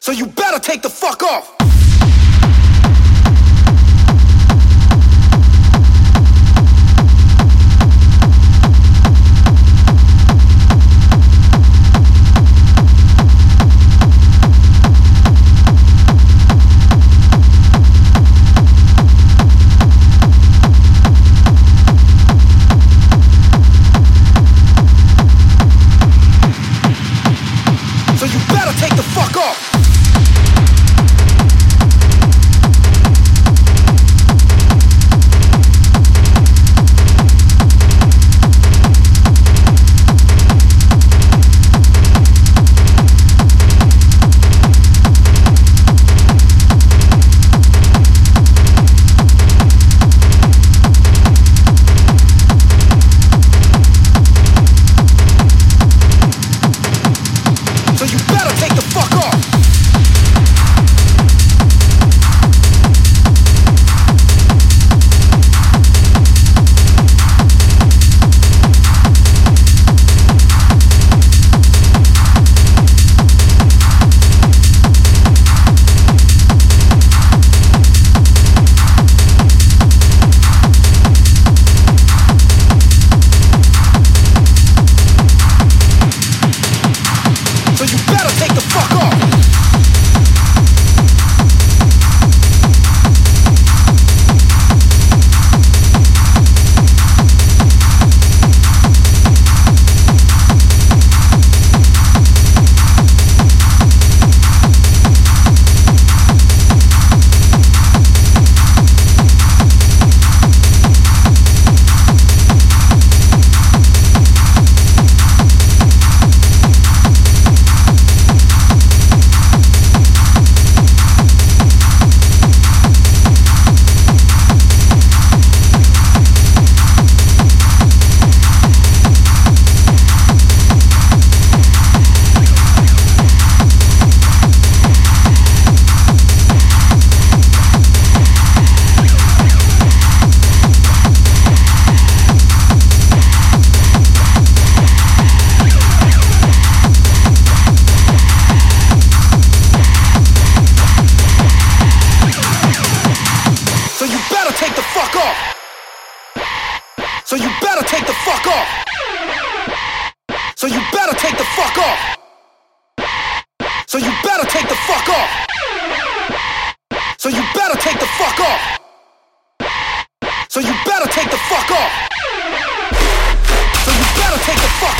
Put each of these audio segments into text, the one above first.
So you better take the fuck off. You better take the fuck off. So you better take the fuck off. So you better take the fuck off. So you better take the fuck off. So you better take the fuck off. So you better take the fuck off. So you better take the fuck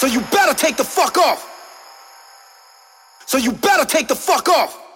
So you better take the fuck off. So you better take the fuck off.